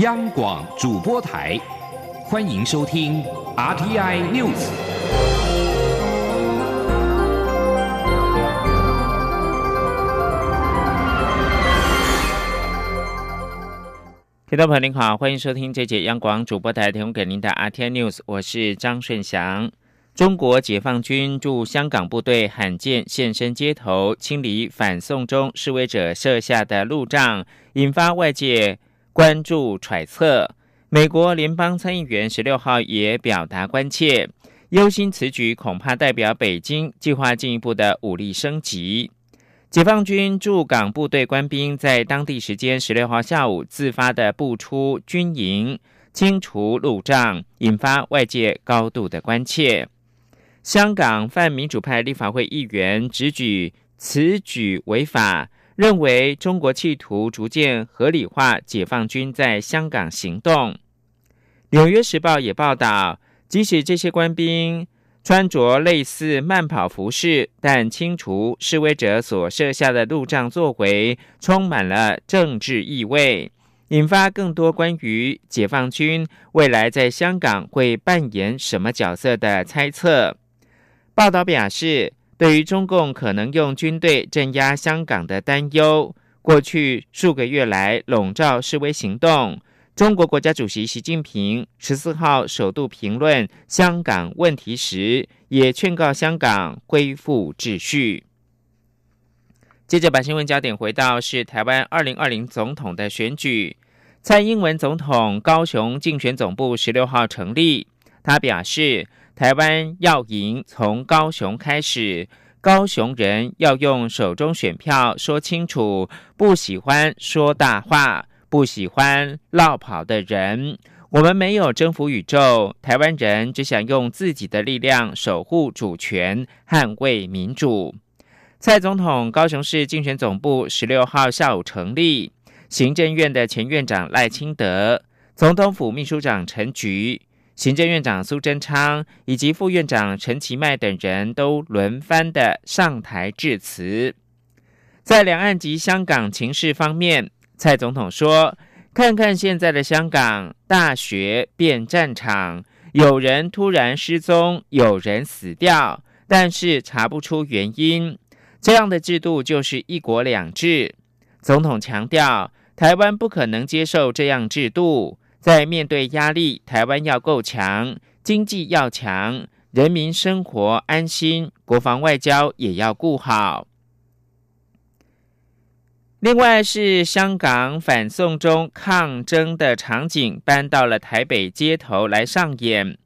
央广主播台，欢迎收听 RTI News。听众朋友您好，欢迎收听这节央广主播台提供给您的 RTI News，我是张顺祥。中国解放军驻香港部队罕见现身街头，清理反送中示威者设下的路障，引发外界关注揣测。美国联邦参议员十六号也表达关切，忧心此举恐怕代表北京计划进一步的武力升级。解放军驻港部队官兵在当地时间十六号下午自发的步出军营，清除路障，引发外界高度的关切。香港泛民主派立法会议员直举此举违法，认为中国企图逐渐合理化解放军在香港行动。纽约时报也报道，即使这些官兵穿着类似慢跑服饰，但清除示威者所设下的路障作为，充满了政治意味，引发更多关于解放军未来在香港会扮演什么角色的猜测。报道表示，对于中共可能用军队镇压香港的担忧，过去数个月来笼罩示威行动。中国国家主席习近平十四号首度评论香港问题时，也劝告香港恢复秩序。接着，把新闻焦点回到是台湾二零二零总统的选举，蔡英文总统高雄竞选总部十六号成立，他表示。台湾要赢，从高雄开始。高雄人要用手中选票说清楚，不喜欢说大话，不喜欢落跑的人。我们没有征服宇宙，台湾人只想用自己的力量守护主权，捍卫民主。蔡总统高雄市竞选总部十六号下午成立，行政院的前院长赖清德，总统府秘书长陈菊。行政院长苏贞昌以及副院长陈其迈等人都轮番的上台致辞。在两岸及香港情势方面，蔡总统说：“看看现在的香港，大学变战场，有人突然失踪，有人死掉，但是查不出原因。这样的制度就是一国两制。”总统强调，台湾不可能接受这样制度。在面对压力，台湾要够强，经济要强，人民生活安心，国防外交也要顾好。另外是香港反送中抗争的场景搬到了台北街头来上演，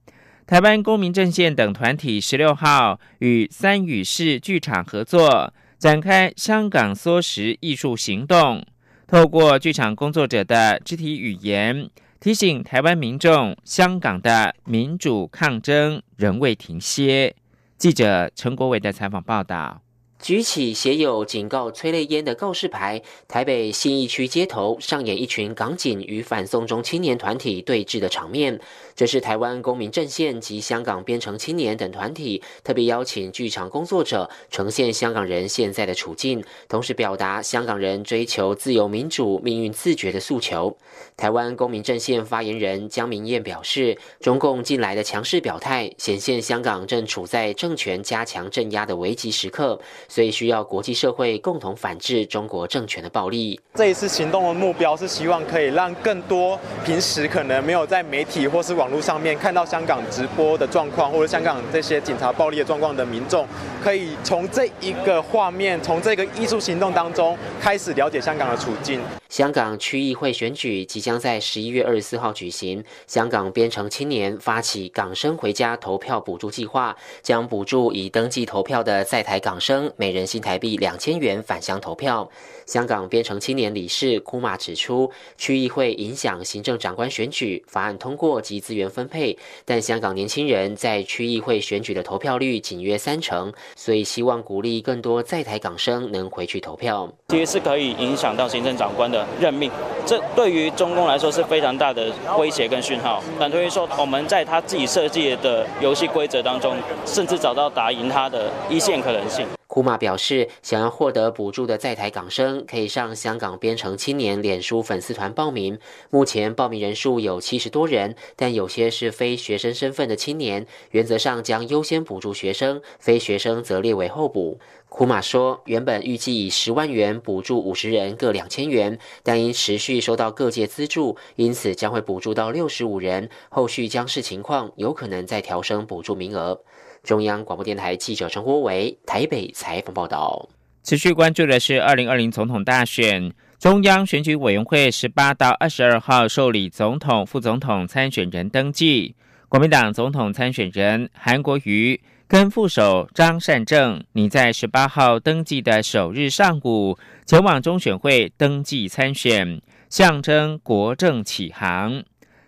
台湾公民阵线等团体十六号与三语市剧场合作，展开香港缩时艺术行动，透过剧场工作者的肢体语言。提醒台湾民众，香港的民主抗争仍未停歇。记者陈国伟的采访报道。举起写有警告催泪烟的告示牌，台北信义区街头上演一群港警与反送中青年团体对峙的场面。这是台湾公民阵线及香港编程青年等团体特别邀请剧场工作者呈现香港人现在的处境，同时表达香港人追求自由民主、命运自觉的诉求。台湾公民阵线发言人江明燕表示，中共近来的强势表态，显现香港正处在政权加强镇压的危急时刻。所以需要国际社会共同反制中国政权的暴力。这一次行动的目标是希望可以让更多平时可能没有在媒体或是网络上面看到香港直播的状况，或者香港这些警察暴力的状况的民众，可以从这一个画面，从这个艺术行动当中开始了解香港的处境。香港区议会选举即将在十一月二十四号举行。香港编程青年发起港生回家投票补助计划，将补助已登记投票的在台港生每人新台币两千元返乡投票。香港编程青年理事库马指出，区议会影响行政长官选举法案通过及资源分配，但香港年轻人在区议会选举的投票率仅约三成，所以希望鼓励更多在台港生能回去投票。其实是可以影响到行政长官的。任命，这对于中共来说是非常大的威胁跟讯号。等于说，我们在他自己设计的游戏规则当中，甚至找到打赢他的一线可能性。库马表示，想要获得补助的在台港生，可以上香港编程青年脸书粉丝团报名。目前报名人数有七十多人，但有些是非学生身份的青年，原则上将优先补助学生，非学生则列为候补。库马说，原本预计以十万元补助五十人各两千元，但因持续收到各界资助，因此将会补助到六十五人。后续将视情况，有可能再调升补助名额。中央广播电台记者陈国伟台北采访报道。持续关注的是二零二零总统大选，中央选举委员会十八到二十二号受理总统、副总统参选人登记。国民党总统参选人韩国瑜。跟副手张善政，你在十八号登记的首日上午前往中选会登记参选，象征国政起航。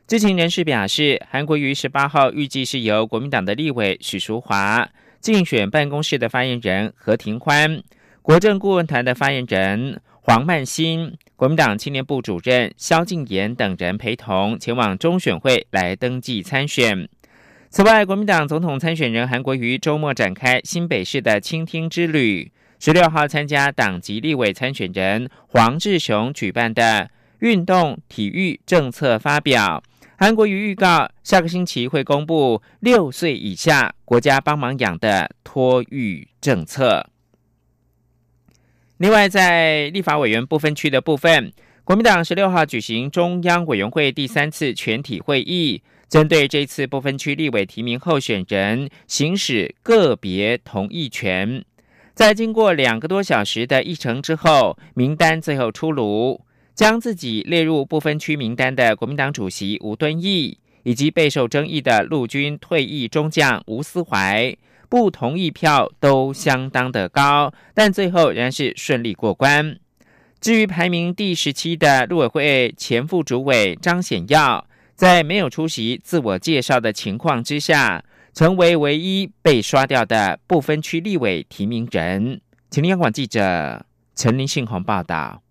知情人士表示，韩国瑜十八号预计是由国民党的立委许淑华、竞选办公室的发言人何庭欢、国政顾问团的发言人黄曼欣、国民党青年部主任萧敬言等人陪同前往中选会来登记参选。此外，国民党总统参选人韩国瑜周末展开新北市的倾听之旅。十六号参加党籍立委参选人黄志雄举办的运动体育政策发表。韩国瑜预告，下个星期会公布六岁以下国家帮忙养的托育政策。另外，在立法委员不分区的部分，国民党十六号举行中央委员会第三次全体会议。针对这次不分区立委提名候选人行使个别同意权，在经过两个多小时的议程之后，名单最后出炉，将自己列入不分区名单的国民党主席吴敦义，以及备受争议的陆军退役中将吴思怀，不同意票都相当的高，但最后仍然是顺利过关。至于排名第十七的陆委会前副主委张显耀。在没有出席自我介绍的情况之下，成为唯一被刷掉的不分区立委提名人。请央广记者陈林信宏报道。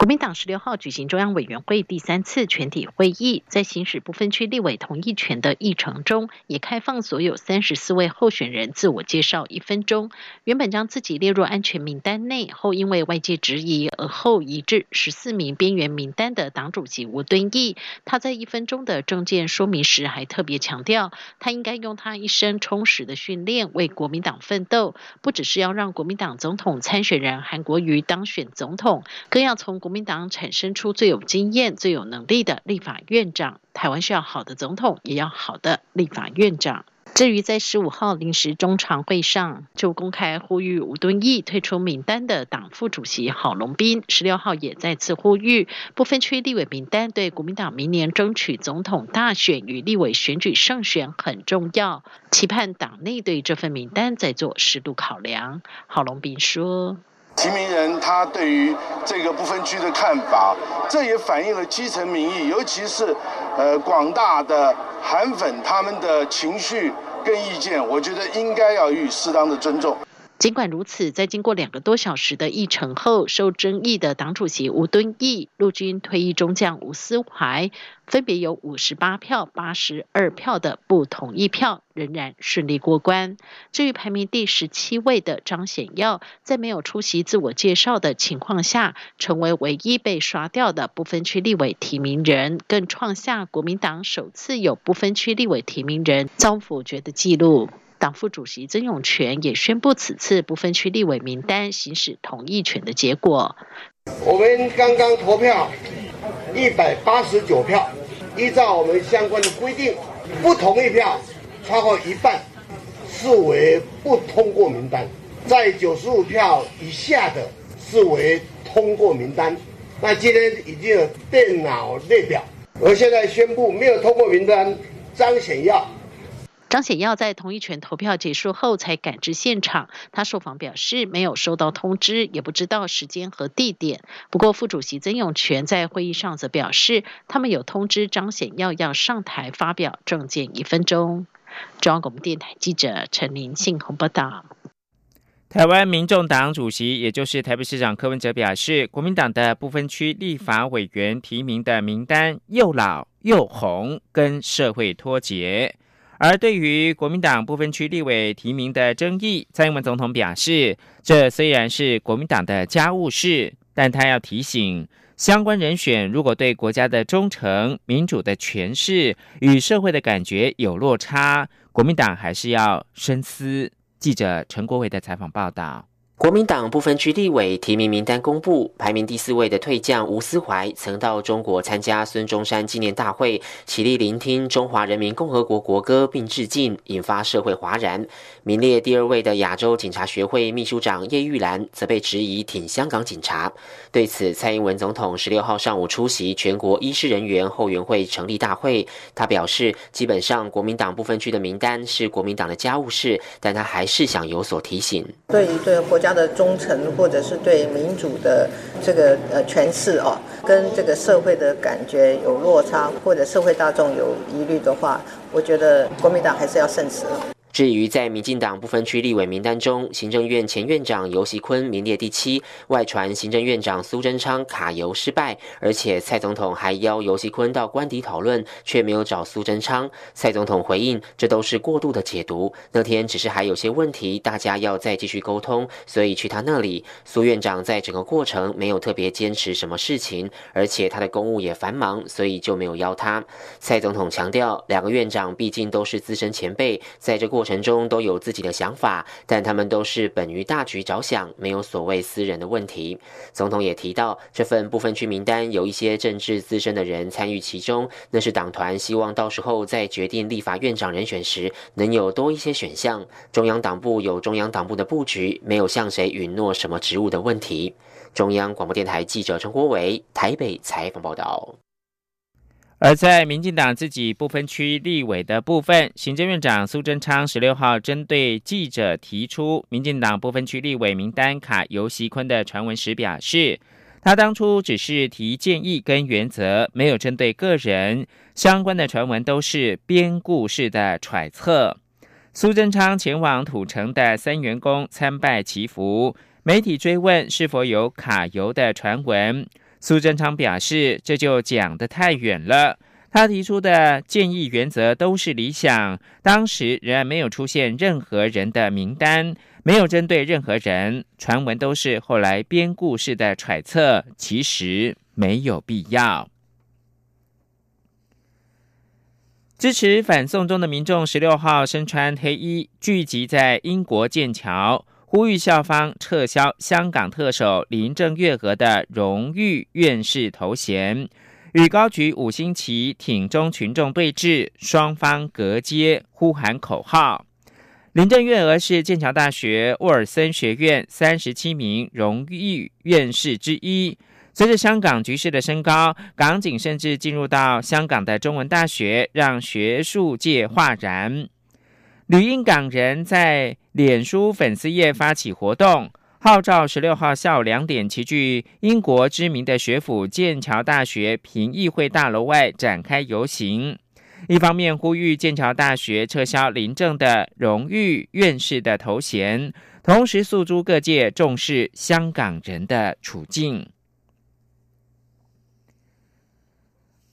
国民党十六号举行中央委员会第三次全体会议，在行使不分区立委同意权的议程中，也开放所有三十四位候选人自我介绍一分钟。原本将自己列入安全名单内，后因为外界质疑而后移至十四名边缘名单的党主席吴敦义，他在一分钟的政见说明时，还特别强调，他应该用他一生充实的训练为国民党奋斗，不只是要让国民党总统参选人韩国瑜当选总统，更要从国。国民党产生出最有经验、最有能力的立法院长。台湾需要好的总统，也要好的立法院长。至于在十五号临时中常会上就公开呼吁吴敦义退出名单的党副主席郝龙斌，十六号也再次呼吁不分区立委名单对国民党明年争取总统大选与立委选举胜选很重要，期盼党内对这份名单再做适度考量。郝龙斌说。提名人他对于这个不分区的看法，这也反映了基层民意，尤其是呃广大的韩粉他们的情绪跟意见，我觉得应该要予以适当的尊重。尽管如此，在经过两个多小时的议程后，受争议的党主席吴敦义、陆军退役中将吴思怀分别有五十八票、八十二票的不同意票，仍然顺利过关。至于排名第十七位的张显耀，在没有出席自我介绍的情况下，成为唯一被刷掉的不分区立委提名人，更创下国民党首次有不分区立委提名人遭否决的纪录。党副主席曾永权也宣布，此次不分区立委名单行使同意权的结果。我们刚刚投票一百八十九票，依照我们相关的规定，不同意票超过一半，视为不通过名单；在九十五票以下的，视为通过名单。那今天已经有电脑列表，而现在宣布没有通过名单，张显耀。张显耀在同意权投票结束后才赶至现场。他受访表示，没有收到通知，也不知道时间和地点。不过，副主席曾永权在会议上则表示，他们有通知张显耀要上台发表政见一分钟。中央广播电台记者陈林信鸿报道。台湾民众党主席，也就是台北市长柯文哲表示，国民党的部分区立法委员提名的名单又老又红，跟社会脱节。而对于国民党部分区立委提名的争议，蔡英文总统表示，这虽然是国民党的家务事，但他要提醒，相关人选如果对国家的忠诚、民主的诠释与社会的感觉有落差，国民党还是要深思。记者陈国伟的采访报道。国民党部分区立委提名名单公布，排名第四位的退将吴思怀曾到中国参加孙中山纪念大会，起立聆听中华人民共和国国歌并致敬，引发社会哗然。名列第二位的亚洲警察学会秘书长叶玉兰则被质疑挺香港警察。对此，蔡英文总统十六号上午出席全国医师人员后援会成立大会，他表示，基本上国民党部分区的名单是国民党的家务事，但他还是想有所提醒。对于对国家。他的忠诚，或者是对民主的这个呃诠释哦，跟这个社会的感觉有落差，或者社会大众有疑虑的话，我觉得国民党还是要慎思。至于在民进党不分区立委名单中，行政院前院长游锡坤名列第七，外传行政院长苏贞昌卡油失败，而且蔡总统还邀游锡坤到官邸讨论，却没有找苏贞昌。蔡总统回应，这都是过度的解读。那天只是还有些问题，大家要再继续沟通，所以去他那里。苏院长在整个过程没有特别坚持什么事情，而且他的公务也繁忙，所以就没有邀他。蔡总统强调，两个院长毕竟都是资深前辈，在这过。过程中都有自己的想法，但他们都是本于大局着想，没有所谓私人的问题。总统也提到，这份部分区名单有一些政治资深的人参与其中，那是党团希望到时候在决定立法院长人选时，能有多一些选项。中央党部有中央党部的布局，没有向谁允诺什么职务的问题。中央广播电台记者陈国伟台北采访报道。而在民进党自己不分区立委的部分，行政院长苏贞昌十六号针对记者提出民进党不分区立委名单卡游锡坤的传闻时表示，他当初只是提建议跟原则，没有针对个人相关的传闻都是编故事的揣测。苏贞昌前往土城的三元宫参拜祈福，媒体追问是否有卡游的传闻。苏贞昌表示，这就讲得太远了。他提出的建议原则都是理想，当时仍然没有出现任何人的名单，没有针对任何人，传闻都是后来编故事的揣测，其实没有必要。支持反送中的民众十六号身穿黑衣，聚集在英国剑桥。呼吁校方撤销香港特首林郑月娥的荣誉院士头衔，与高举五星旗挺中群众对峙，双方隔街呼喊口号。林郑月娥是剑桥大学沃尔森学院三十七名荣誉院士之一。随着香港局势的升高，港警甚至进入到香港的中文大学，让学术界哗然。旅英港人在脸书粉丝页发起活动，号召十六号下午两点齐聚英国知名的学府剑桥大学评议会大楼外展开游行。一方面呼吁剑桥大学撤销林政的荣誉院士的头衔，同时诉诸各界重视香港人的处境。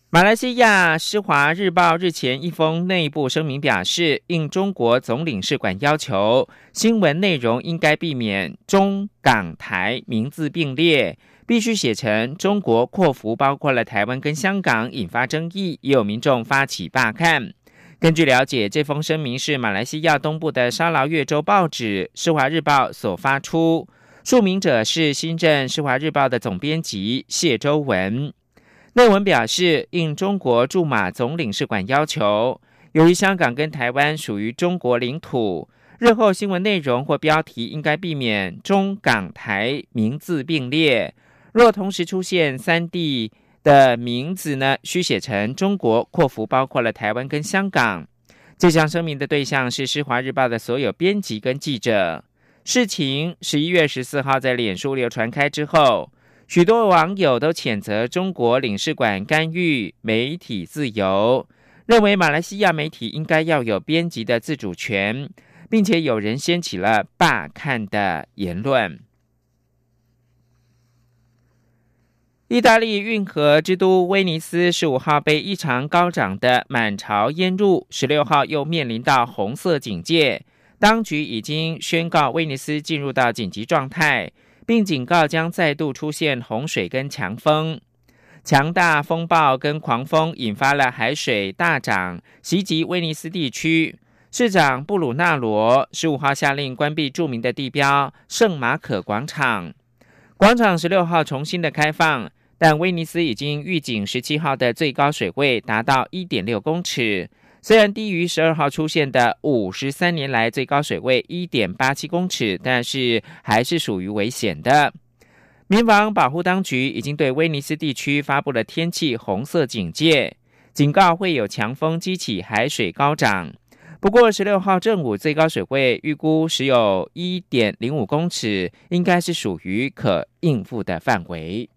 马来西亚《施华日报》日前一封内部声明表示，应中国总领事馆要求，新闻内容应该避免中港台名字并列，必须写成中国括弧，包括了台湾跟香港，引发争议，也有民众发起罢看。根据了解，这封声明是马来西亚东部的沙劳越州报纸《施华日报》所发出，署名者是新任《施华日报》的总编辑谢周文。内文表示，应中国驻马总领事馆要求，由于香港跟台湾属于中国领土，日后新闻内容或标题应该避免中港台名字并列。若同时出现三地的名字呢，需写成中国括弧包括了台湾跟香港。这项声明的对象是《施华日报》的所有编辑跟记者。事情十一月十四号在脸书流传开之后。许多网友都谴责中国领事馆干预媒体自由，认为马来西亚媒体应该要有编辑的自主权，并且有人掀起了罢看的言论。意大利运河之都威尼斯十五号被异常高涨的满潮淹入，十六号又面临到红色警戒，当局已经宣告威尼斯进入到紧急状态，并警告将再度出现洪水跟强风。强大风暴跟狂风引发了海水大涨，袭击威尼斯地区。市长布鲁纳罗十五号下令关闭著名的地标圣马可广场。广场十六号重新的开放，但威尼斯已经预警十七号的最高水位达到一点六公尺，虽然低于十二号出现的五十三年来最高水位一点八七公尺，但是还是属于危险的。民防保护当局已经对威尼斯地区发布了天气红色警戒，警告会有强风激起海水高涨。不过，十六号正午最高水位预估只有一点零五公尺，应该是属于可应付的范围。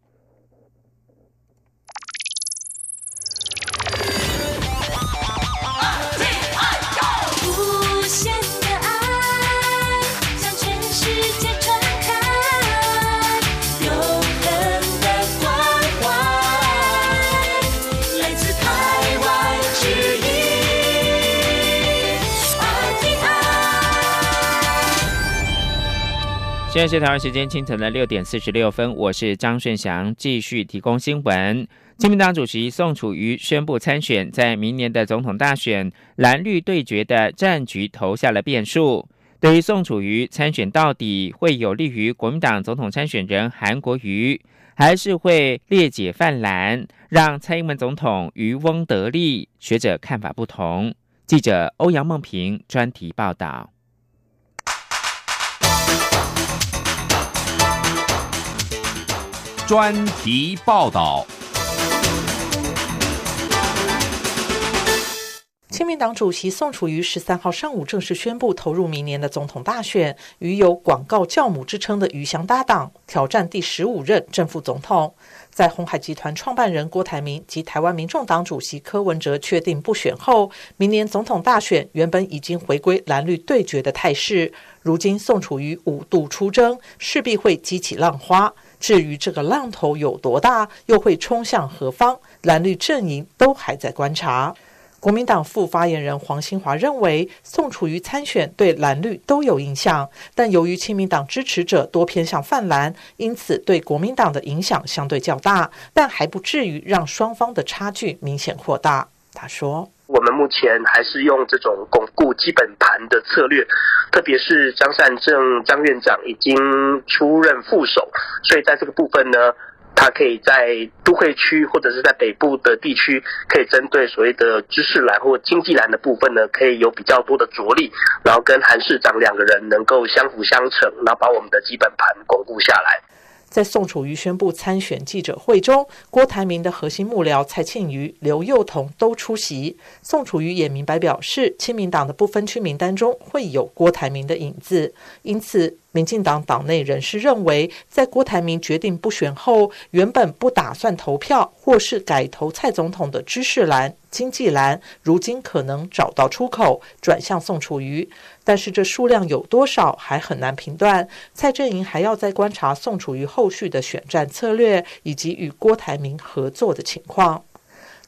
现在是台湾时间清晨的六点四十六分，我是张顺祥，继续提供新闻。国民党主席宋楚瑜宣布参选，在明年的总统大选蓝绿对决的战局投下了变数。对于宋楚瑜参选到底会有利于国民党总统参选人韩国瑜，还是会裂解泛蓝，让蔡英文总统渔翁得利？学者看法不同。记者欧阳梦平专题报道。专题报道。亲民党主席宋楚瑜十三号上午正式宣布投入明年的总统大选，与有“广告教母”之称的余翔搭档，挑战第十五任正副总统。在红海集团创办人郭台铭及台湾民众党主席柯文哲确定不选后，明年总统大选原本已经回归蓝绿对决的态势，如今宋楚瑜五度出征，势必会激起浪花。至于这个浪头有多大，又会冲向何方，蓝绿阵营都还在观察。国民党副发言人黄兴华认为，宋楚瑜参选对蓝绿都有影响，但由于亲民党支持者多偏向泛蓝，因此对国民党的影响相对较大，但还不至于让双方的差距明显扩大。他说。我们目前还是用这种巩固基本盘的策略，特别是张善政张院长已经出任副手，所以在这个部分呢，他可以在都会区或者是在北部的地区，可以针对所谓的知识栏或经济栏的部分呢，可以有比较多的着力，然后跟韩市长两个人能够相辅相成，然后把我们的基本盘巩固下来。在宋楚瑜宣布参选记者会中，郭台铭的核心幕僚蔡庆瑜、刘幼彤都出席。宋楚瑜也明白表示，亲民党的不分区名单中会有郭台铭的影子，因此。民进党党内人士认为，在郭台铭决定不选后，原本不打算投票或是改投蔡总统的知识蓝、经济栏，如今可能找到出口，转向宋楚瑜。但是这数量有多少还很难评断。蔡振营还要再观察宋楚瑜后续的选战策略，以及与郭台铭合作的情况。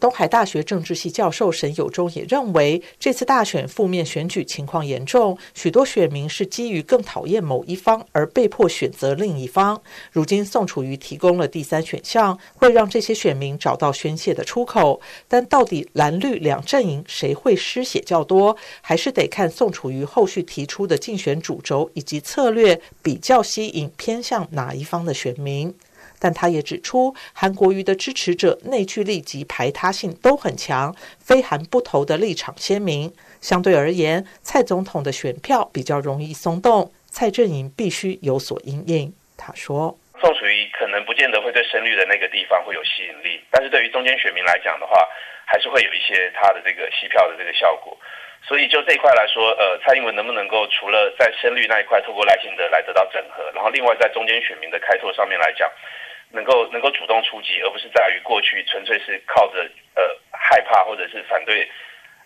东海大学政治系教授沈友忠也认为，这次大选负面选举情况严重，许多选民是基于更讨厌某一方而被迫选择另一方。如今宋楚瑜提供了第三选项，会让这些选民找到宣泄的出口。但到底蓝绿两阵营谁会失血较多，还是得看宋楚瑜后续提出的竞选主轴以及策略比较吸引偏向哪一方的选民。但他也指出，韩国瑜的支持者内聚力及排他性都很强，非韩不投的立场鲜明。相对而言，蔡总统的选票比较容易松动，蔡阵营必须有所应应。他说：“宋楚瑜可能不见得会对深绿的那个地方会有吸引力，但是对于中间选民来讲的话，还是会有一些他的这个吸票的这个效果。所以就这一块来说，呃，蔡英文能不能够除了在深绿那一块透过赖清德来得到整合，然后另外在中间选民的开拓上面来讲。”能够能够主动出击，而不是在于过去纯粹是靠着呃害怕或者是反对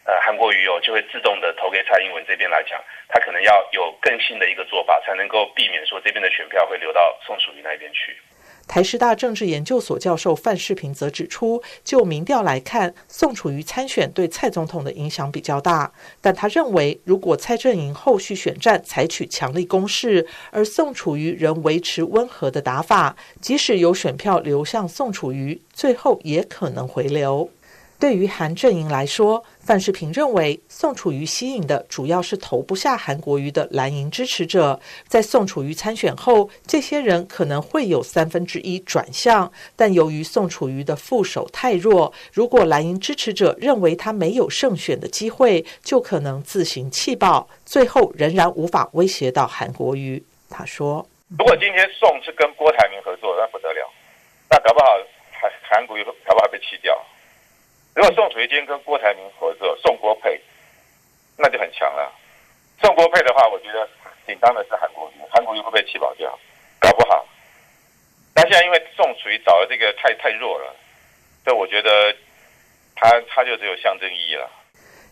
呃韩国瑜哦就会自动的投给蔡英文这边来讲，他可能要有更新的一个做法，才能够避免说这边的选票会流到宋楚瑜那边去。台师大政治研究所教授范世平则指出，就民调来看，宋楚瑜参选对蔡总统的影响比较大。但他认为，如果蔡阵营后续选战采取强力攻势，而宋楚瑜仍维持温和的打法，即使有选票流向宋楚瑜，最后也可能回流。对于韩阵营来说，范世平认为，宋楚瑜吸引的主要是投不下韩国瑜的蓝营支持者。在宋楚瑜参选后，这些人可能会有三分之一转向，但由于宋楚瑜的副手太弱，如果蓝营支持者认为他没有胜选的机会，就可能自行弃保，最后仍然无法威胁到韩国瑜。他说：“如果今天宋是跟郭台铭合作，那不得了，那搞不好韩韩国瑜搞不好被弃掉。”如果宋楚瑜今天跟郭台铭合作，宋郭配，那就很强了。宋郭配的话，我觉得紧张的是韩国瑜，韩国瑜会被气保掉，搞不好。但现在因为宋楚瑜找的这个太太弱了，所以我觉得他他就只有象征意义了。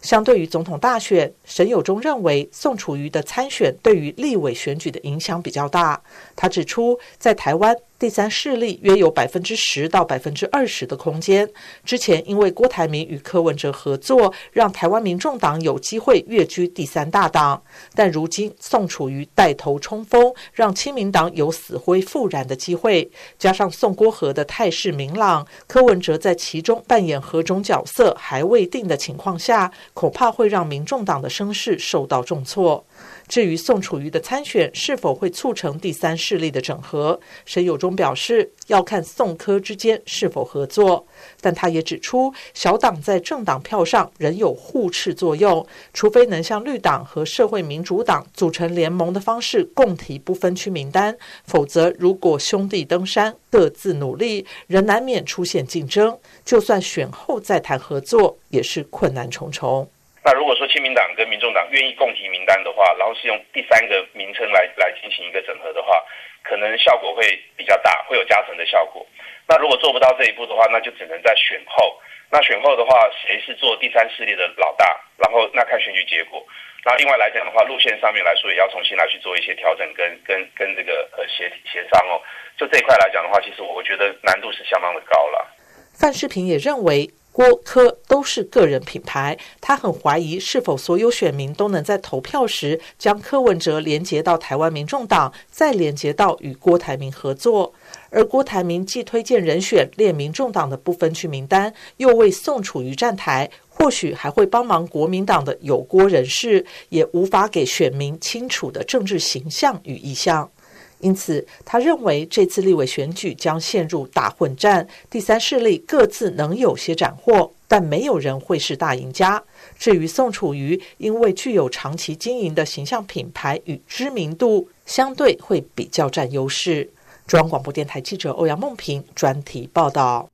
相对于总统大选，沈友忠认为宋楚瑜的参选对于立委选举的影响比较大。他指出，在台湾。第三势力约有百分之十到百分之二十的空间。之前因为郭台铭与柯文哲合作，让台湾民众党有机会跃居第三大党。但如今宋楚瑜带头冲锋，让亲民党有死灰复燃的机会。加上宋郭和的态势明朗，柯文哲在其中扮演何种角色还未定的情况下，恐怕会让民众党的声势受到重挫。至于宋楚瑜的参选是否会促成第三势力的整合，沈友忠表示要看宋柯之间是否合作。但他也指出，小党在政党票上仍有互斥作用，除非能像绿党和社会民主党组成联盟的方式共提不分区名单，否则如果兄弟登山各自努力，仍难免出现竞争。就算选后再谈合作，也是困难重重。那如果说亲民党跟民众党愿意共提名单的话，然后是用第三个名称来来进行一个整合的话，可能效果会比较大，会有加成的效果。那如果做不到这一步的话，那就只能在选后。那选后的话，谁是做第三势力的老大？然后那看选举结果。那另外来讲的话，路线上面来说，也要重新来去做一些调整跟跟跟这个呃协协商哦。就这一块来讲的话，其实我觉得难度是相当的高了。范世平也认为。郭柯都是个人品牌，他很怀疑是否所有选民都能在投票时将柯文哲连接到台湾民众党，再连接到与郭台铭合作。而郭台铭既推荐人选列民众党的不分区名单，又为宋楚瑜站台，或许还会帮忙国民党的有郭人士，也无法给选民清楚的政治形象与意向。因此，他认为这次立委选举将陷入大混战，第三势力各自能有些斩获，但没有人会是大赢家。至于宋楚瑜，因为具有长期经营的形象品牌与知名度，相对会比较占优势。中央广播电台记者欧阳梦平专题报道。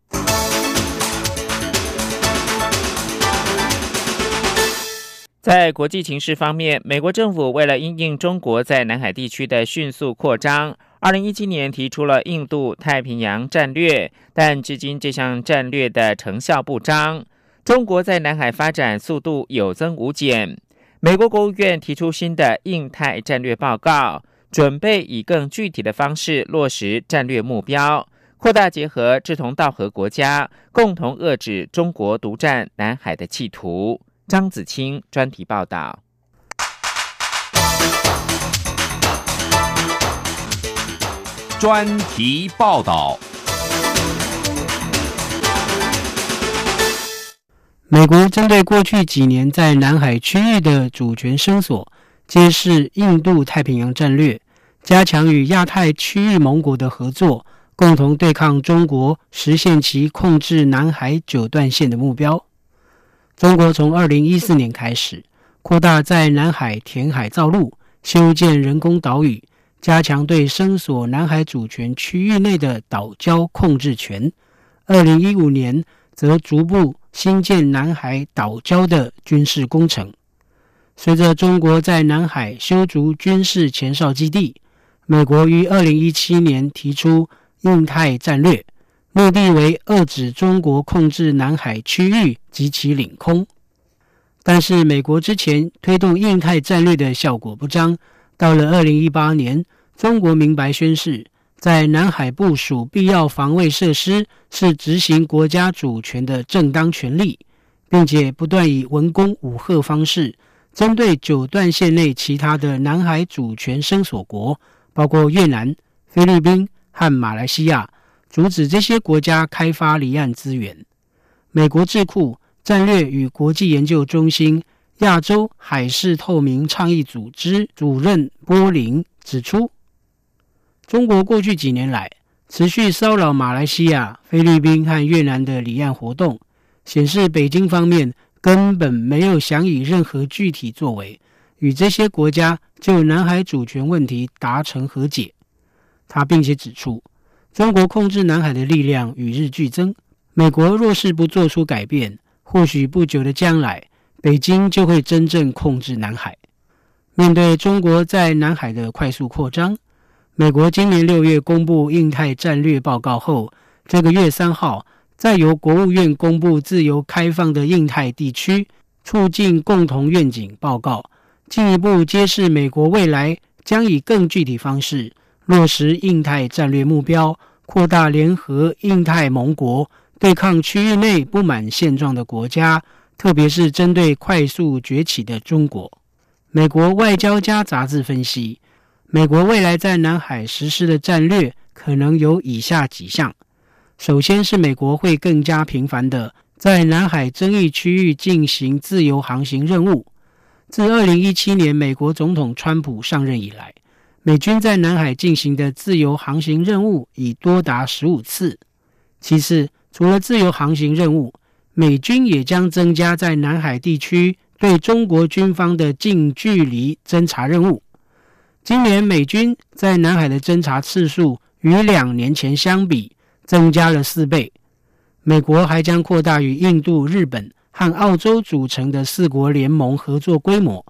在国际情势方面，美国政府为了因应中国在南海地区的迅速扩张，二零一七年提出了印度太平洋战略，但至今这项战略的成效不彰。中国在南海发展速度有增无减。美国国务院提出新的印太战略报告，准备以更具体的方式落实战略目标，扩大结合志同道合国家，共同遏制中国独占南海的企图。张子清专题报道。专题报道。美国针对过去几年在南海区域的主权声索，揭示印度太平洋战略，加强与亚太区域盟国的合作，共同对抗中国，实现其控制南海九段线的目标。中国从二零一四年开始扩大在南海填海造陆、修建人工岛屿，加强对声索南海主权区域内的岛礁控制权。二零一五年则逐步新建南海岛礁的军事工程。随着中国在南海修筑军事前哨基地，美国于二零一七年提出印太战略。目的为遏制中国控制南海区域及其领空，但是美国之前推动印太战略的效果不彰。到了二零一八年，中国明白宣示，在南海部署必要防卫设施是执行国家主权的正当权利，并且不断以文攻武吓方式，针对九段线内其他的南海主权声索国，包括越南、菲律宾和马来西亚，阻止这些国家开发离岸资源。美国智库战略与国际研究中心亚洲海事透明倡议组织主任波林指出。中国过去几年来持续骚扰马来西亚、菲律宾和越南的离岸活动，显示北京方面根本没有想以任何具体作为与这些国家就南海主权问题达成和解。他并且指出，中国控制南海的力量与日俱增，美国若是不做出改变，或许不久的将来，北京就会真正控制南海。面对中国在南海的快速扩张。美国今年六月公布印太战略报告后，这个月三号再由国务院公布自由开放的印太地区促进共同愿景报告，进一步揭示美国未来将以更具体方式落实印太战略目标，扩大联合印太盟国对抗区域内不满现状的国家，特别是针对快速崛起的中国。美国外交家杂志分析。美国未来在南海实施的战略可能有以下几项：首先是美国会更加频繁的在南海争议区域进行自由航行任务。自二零一七年美国总统川普上任以来，美军在南海进行的自由航行任务已多达十五次。其次，除了自由航行任务，美军也将增加在南海地区对中国军方的近距离侦察任务。今年美军在南海的侦察次数与两年前相比增加了四倍。美国还将扩大与印度、日本和澳洲组成的四国联盟合作规模，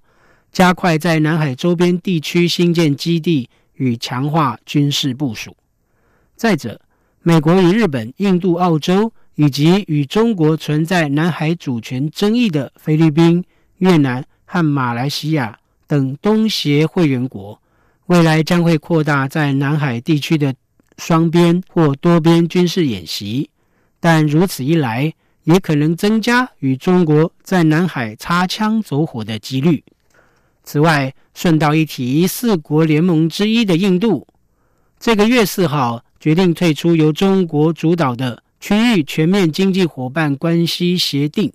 加快在南海周边地区新建基地与强化军事部署。再者，美国与日本、印度、澳洲以及与中国存在南海主权争议的菲律宾、越南和马来西亚等东协会员国。未来将会扩大在南海地区的双边或多边军事演习，但如此一来，也可能增加与中国在南海擦枪走火的几率。此外，顺道一提，四国联盟之一的印度，这个月四号决定退出由中国主导的区域全面经济伙伴关系协定。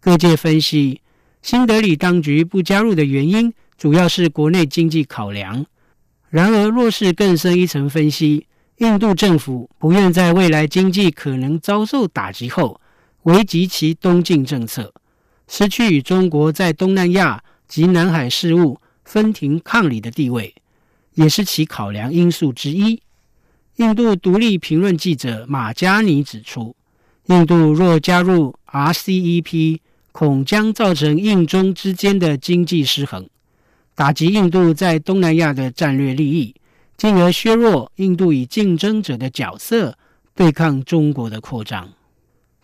各界分析，新德里当局不加入的原因。主要是国内经济考量。然而，若是更深一层分析，印度政府不愿在未来经济可能遭受打击后，危及其东进政策，失去与中国在东南亚及南海事务分庭抗礼的地位，也是其考量因素之一。印度独立评论记者马加尼指出，印度若加入 RCEP，恐将造成印中之间的经济失衡。打击印度在东南亚的战略利益，进而削弱印度以竞争者的角色对抗中国的扩张。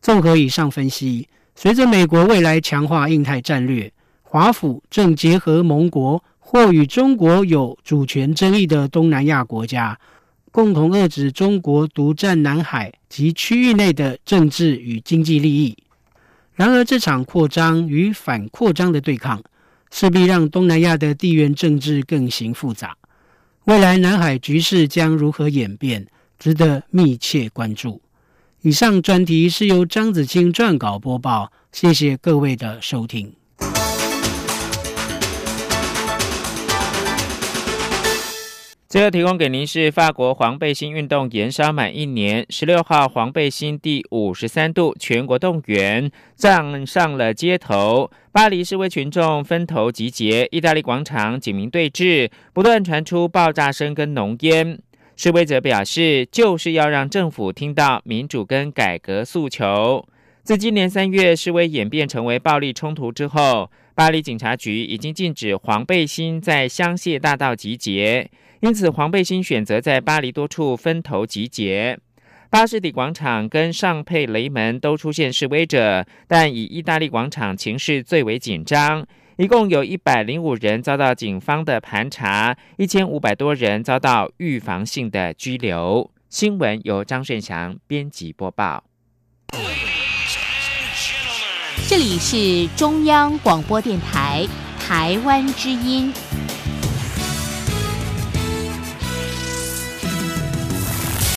综合以上分析，随着美国未来强化印太战略，华府正结合盟国或与中国有主权争议的东南亚国家，共同遏制中国独占南海及区域内的政治与经济利益。然而，这场扩张与反扩张的对抗。势必让东南亚的地缘政治更形复杂，未来南海局势将如何演变，值得密切关注。以上专题是由张子清撰稿播报，谢谢各位的收听。最后提供给您是法国黄背心运动延烧满一年，十六号黄背心第五十三度全国动员站上了街头，巴黎示威群众分头集结，意大利广场警民对峙，不断传出爆炸声跟浓烟。示威者表示，就是要让政府听到民主跟改革诉求。自今年三月示威演变成为暴力冲突之后，巴黎警察局已经禁止黄背心在香榭大道集结。因此，黄背心选择在巴黎多处分头集结。巴士底广场跟上佩雷门都出现示威者，但以意大利广场情势最为紧张。一共有一百零五人遭到警方的盘查，一千五百多人遭到预防性的拘留。新闻由张顺祥编辑播报。这里是中央广播电台台湾之音。